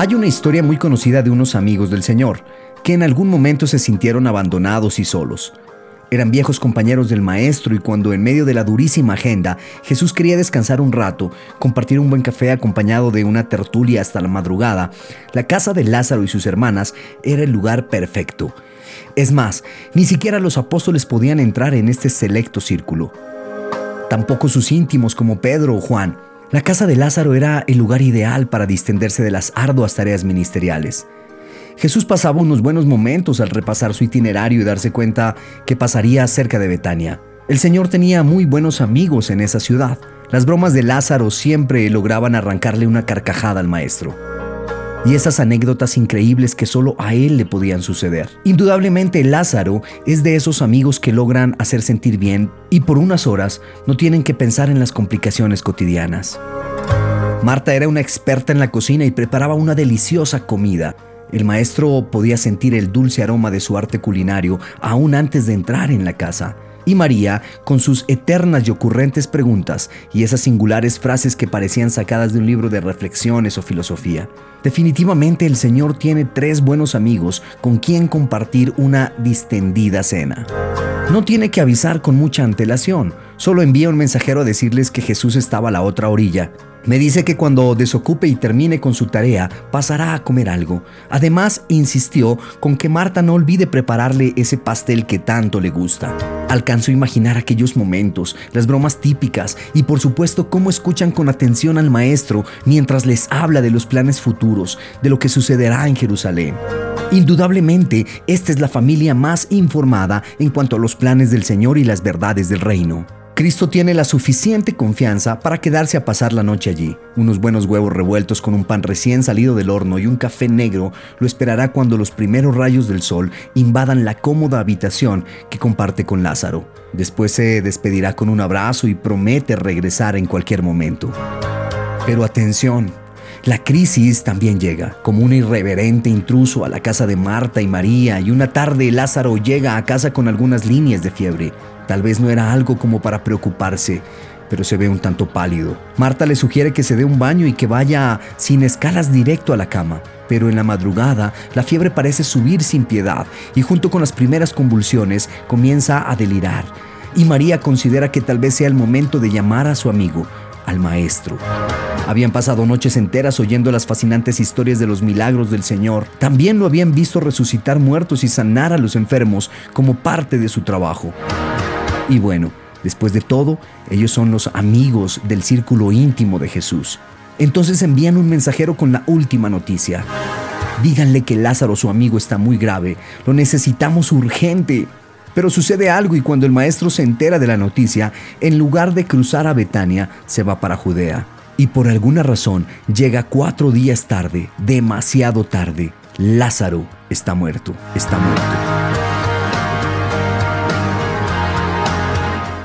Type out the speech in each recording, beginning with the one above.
Hay una historia muy conocida de unos amigos del Señor, que en algún momento se sintieron abandonados y solos. Eran viejos compañeros del maestro y cuando en medio de la durísima agenda Jesús quería descansar un rato, compartir un buen café acompañado de una tertulia hasta la madrugada, la casa de Lázaro y sus hermanas era el lugar perfecto. Es más, ni siquiera los apóstoles podían entrar en este selecto círculo. Tampoco sus íntimos como Pedro o Juan. La casa de Lázaro era el lugar ideal para distenderse de las arduas tareas ministeriales. Jesús pasaba unos buenos momentos al repasar su itinerario y darse cuenta que pasaría cerca de Betania. El Señor tenía muy buenos amigos en esa ciudad. Las bromas de Lázaro siempre lograban arrancarle una carcajada al maestro. Y esas anécdotas increíbles que solo a él le podían suceder. Indudablemente Lázaro es de esos amigos que logran hacer sentir bien y por unas horas no tienen que pensar en las complicaciones cotidianas. Marta era una experta en la cocina y preparaba una deliciosa comida. El maestro podía sentir el dulce aroma de su arte culinario aún antes de entrar en la casa. Y María, con sus eternas y ocurrentes preguntas y esas singulares frases que parecían sacadas de un libro de reflexiones o filosofía. Definitivamente el Señor tiene tres buenos amigos con quien compartir una distendida cena. No tiene que avisar con mucha antelación, solo envía un mensajero a decirles que Jesús estaba a la otra orilla me dice que cuando desocupe y termine con su tarea, pasará a comer algo. Además, insistió con que Marta no olvide prepararle ese pastel que tanto le gusta. Alcanzó a imaginar aquellos momentos, las bromas típicas y por supuesto cómo escuchan con atención al maestro mientras les habla de los planes futuros, de lo que sucederá en Jerusalén. Indudablemente, esta es la familia más informada en cuanto a los planes del Señor y las verdades del reino. Cristo tiene la suficiente confianza para quedarse a pasar la noche allí. Unos buenos huevos revueltos con un pan recién salido del horno y un café negro lo esperará cuando los primeros rayos del sol invadan la cómoda habitación que comparte con Lázaro. Después se despedirá con un abrazo y promete regresar en cualquier momento. Pero atención, la crisis también llega, como un irreverente intruso a la casa de Marta y María, y una tarde Lázaro llega a casa con algunas líneas de fiebre. Tal vez no era algo como para preocuparse, pero se ve un tanto pálido. Marta le sugiere que se dé un baño y que vaya sin escalas directo a la cama. Pero en la madrugada la fiebre parece subir sin piedad y junto con las primeras convulsiones comienza a delirar. Y María considera que tal vez sea el momento de llamar a su amigo, al maestro. Habían pasado noches enteras oyendo las fascinantes historias de los milagros del Señor. También lo habían visto resucitar muertos y sanar a los enfermos como parte de su trabajo. Y bueno, después de todo, ellos son los amigos del círculo íntimo de Jesús. Entonces envían un mensajero con la última noticia. Díganle que Lázaro, su amigo, está muy grave. Lo necesitamos urgente. Pero sucede algo y cuando el maestro se entera de la noticia, en lugar de cruzar a Betania, se va para Judea. Y por alguna razón llega cuatro días tarde, demasiado tarde. Lázaro está muerto, está muerto.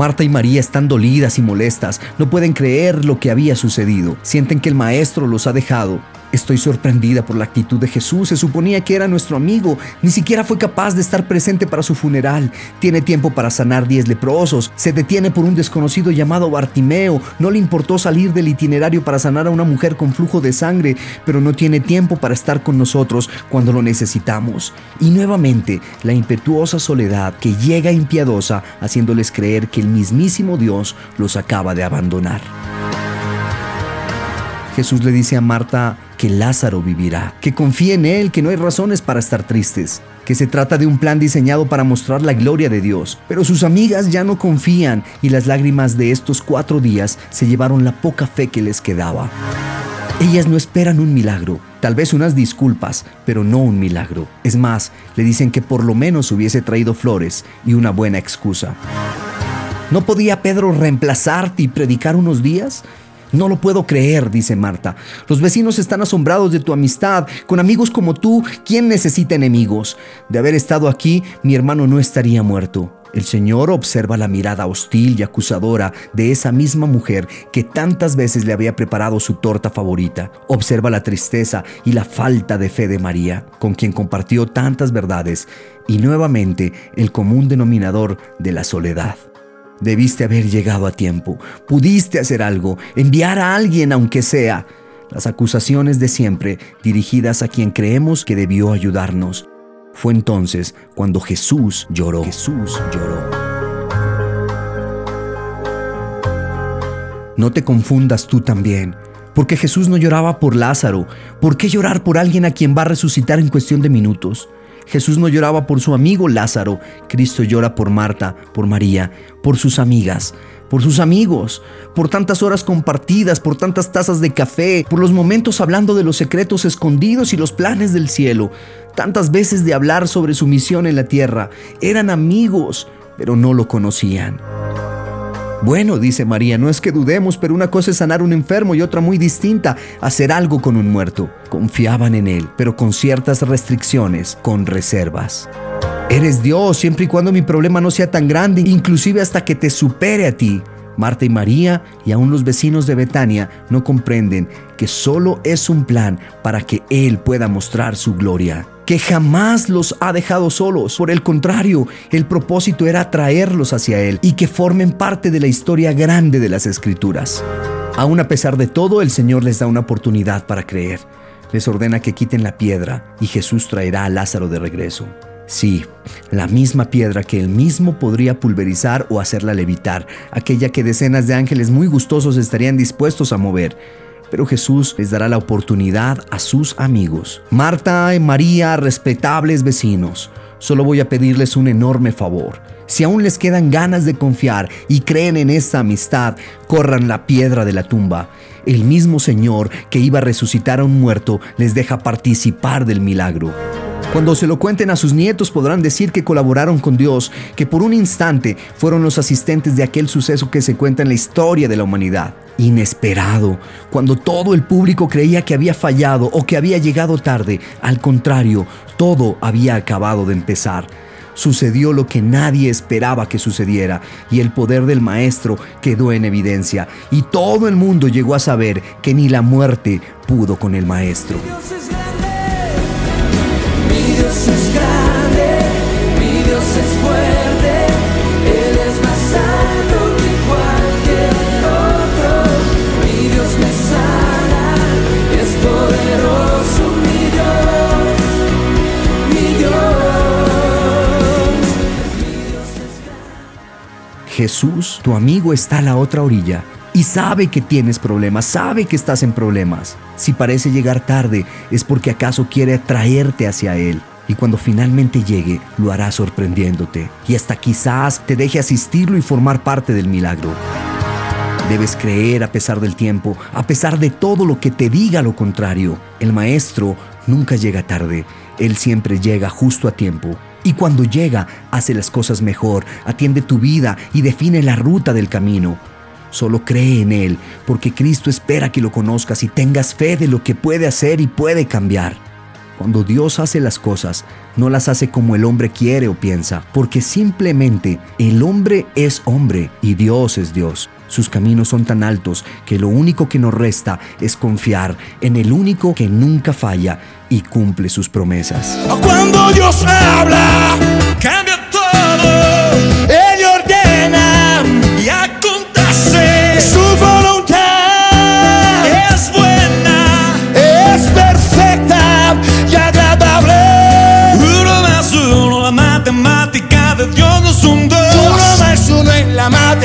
Marta y María están dolidas y molestas, no pueden creer lo que había sucedido, sienten que el maestro los ha dejado Estoy sorprendida por la actitud de Jesús. Se suponía que era nuestro amigo. Ni siquiera fue capaz de estar presente para su funeral. Tiene tiempo para sanar diez leprosos. Se detiene por un desconocido llamado Bartimeo. No le importó salir del itinerario para sanar a una mujer con flujo de sangre, pero no tiene tiempo para estar con nosotros cuando lo necesitamos. Y nuevamente, la impetuosa soledad que llega impiedosa haciéndoles creer que el mismísimo Dios los acaba de abandonar. Jesús le dice a Marta, que Lázaro vivirá, que confíe en Él, que no hay razones para estar tristes, que se trata de un plan diseñado para mostrar la gloria de Dios. Pero sus amigas ya no confían y las lágrimas de estos cuatro días se llevaron la poca fe que les quedaba. Ellas no esperan un milagro, tal vez unas disculpas, pero no un milagro. Es más, le dicen que por lo menos hubiese traído flores y una buena excusa. ¿No podía Pedro reemplazarte y predicar unos días? No lo puedo creer, dice Marta. Los vecinos están asombrados de tu amistad. Con amigos como tú, ¿quién necesita enemigos? De haber estado aquí, mi hermano no estaría muerto. El Señor observa la mirada hostil y acusadora de esa misma mujer que tantas veces le había preparado su torta favorita. Observa la tristeza y la falta de fe de María, con quien compartió tantas verdades, y nuevamente el común denominador de la soledad. Debiste haber llegado a tiempo. Pudiste hacer algo, enviar a alguien aunque sea. las acusaciones de siempre dirigidas a quien creemos que debió ayudarnos. Fue entonces cuando Jesús lloró. Jesús lloró. No te confundas tú también, porque Jesús no lloraba por Lázaro. ¿Por qué llorar por alguien a quien va a resucitar en cuestión de minutos? Jesús no lloraba por su amigo Lázaro, Cristo llora por Marta, por María, por sus amigas, por sus amigos, por tantas horas compartidas, por tantas tazas de café, por los momentos hablando de los secretos escondidos y los planes del cielo, tantas veces de hablar sobre su misión en la tierra. Eran amigos, pero no lo conocían. Bueno, dice María, no es que dudemos, pero una cosa es sanar un enfermo y otra muy distinta, hacer algo con un muerto. Confiaban en él, pero con ciertas restricciones, con reservas. Eres Dios siempre y cuando mi problema no sea tan grande, inclusive hasta que te supere a ti. Marta y María y aún los vecinos de Betania no comprenden que solo es un plan para que Él pueda mostrar su gloria que jamás los ha dejado solos. Por el contrario, el propósito era traerlos hacia Él y que formen parte de la historia grande de las Escrituras. Aún a pesar de todo, el Señor les da una oportunidad para creer. Les ordena que quiten la piedra y Jesús traerá a Lázaro de regreso. Sí, la misma piedra que él mismo podría pulverizar o hacerla levitar, aquella que decenas de ángeles muy gustosos estarían dispuestos a mover pero Jesús les dará la oportunidad a sus amigos. Marta y María, respetables vecinos, solo voy a pedirles un enorme favor. Si aún les quedan ganas de confiar y creen en esta amistad, corran la piedra de la tumba. El mismo Señor que iba a resucitar a un muerto les deja participar del milagro. Cuando se lo cuenten a sus nietos podrán decir que colaboraron con Dios, que por un instante fueron los asistentes de aquel suceso que se cuenta en la historia de la humanidad. Inesperado, cuando todo el público creía que había fallado o que había llegado tarde, al contrario, todo había acabado de empezar. Sucedió lo que nadie esperaba que sucediera y el poder del Maestro quedó en evidencia y todo el mundo llegó a saber que ni la muerte pudo con el Maestro. Jesús, tu amigo, está a la otra orilla y sabe que tienes problemas, sabe que estás en problemas. Si parece llegar tarde, es porque acaso quiere atraerte hacia Él. Y cuando finalmente llegue, lo hará sorprendiéndote. Y hasta quizás te deje asistirlo y formar parte del milagro. Debes creer a pesar del tiempo, a pesar de todo lo que te diga lo contrario. El maestro nunca llega tarde, él siempre llega justo a tiempo y cuando llega, hace las cosas mejor, atiende tu vida y define la ruta del camino. Solo cree en Él, porque Cristo espera que lo conozcas y tengas fe de lo que puede hacer y puede cambiar. Cuando Dios hace las cosas, no las hace como el hombre quiere o piensa, porque simplemente el hombre es hombre y Dios es Dios. Sus caminos son tan altos que lo único que nos resta es confiar en el único que nunca falla y cumple sus promesas. Cuando Dios habla, cambia todo.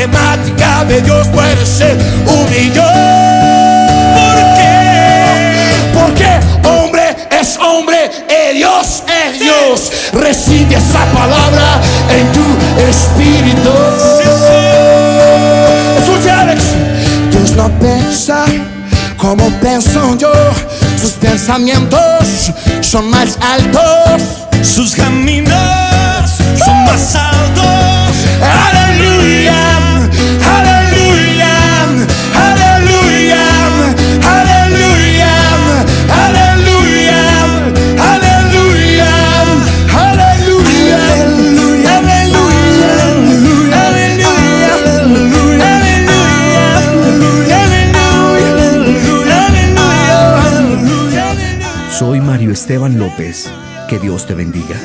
Matemática de Dios puede ser un millón. recibe esa palabra en tu espíritu. Escucha Alex, Dios no piensa como pienso yo, sus pensamientos son más altos, sus caminos son más altos. Aleluya. Esteban López. Que Dios te bendiga.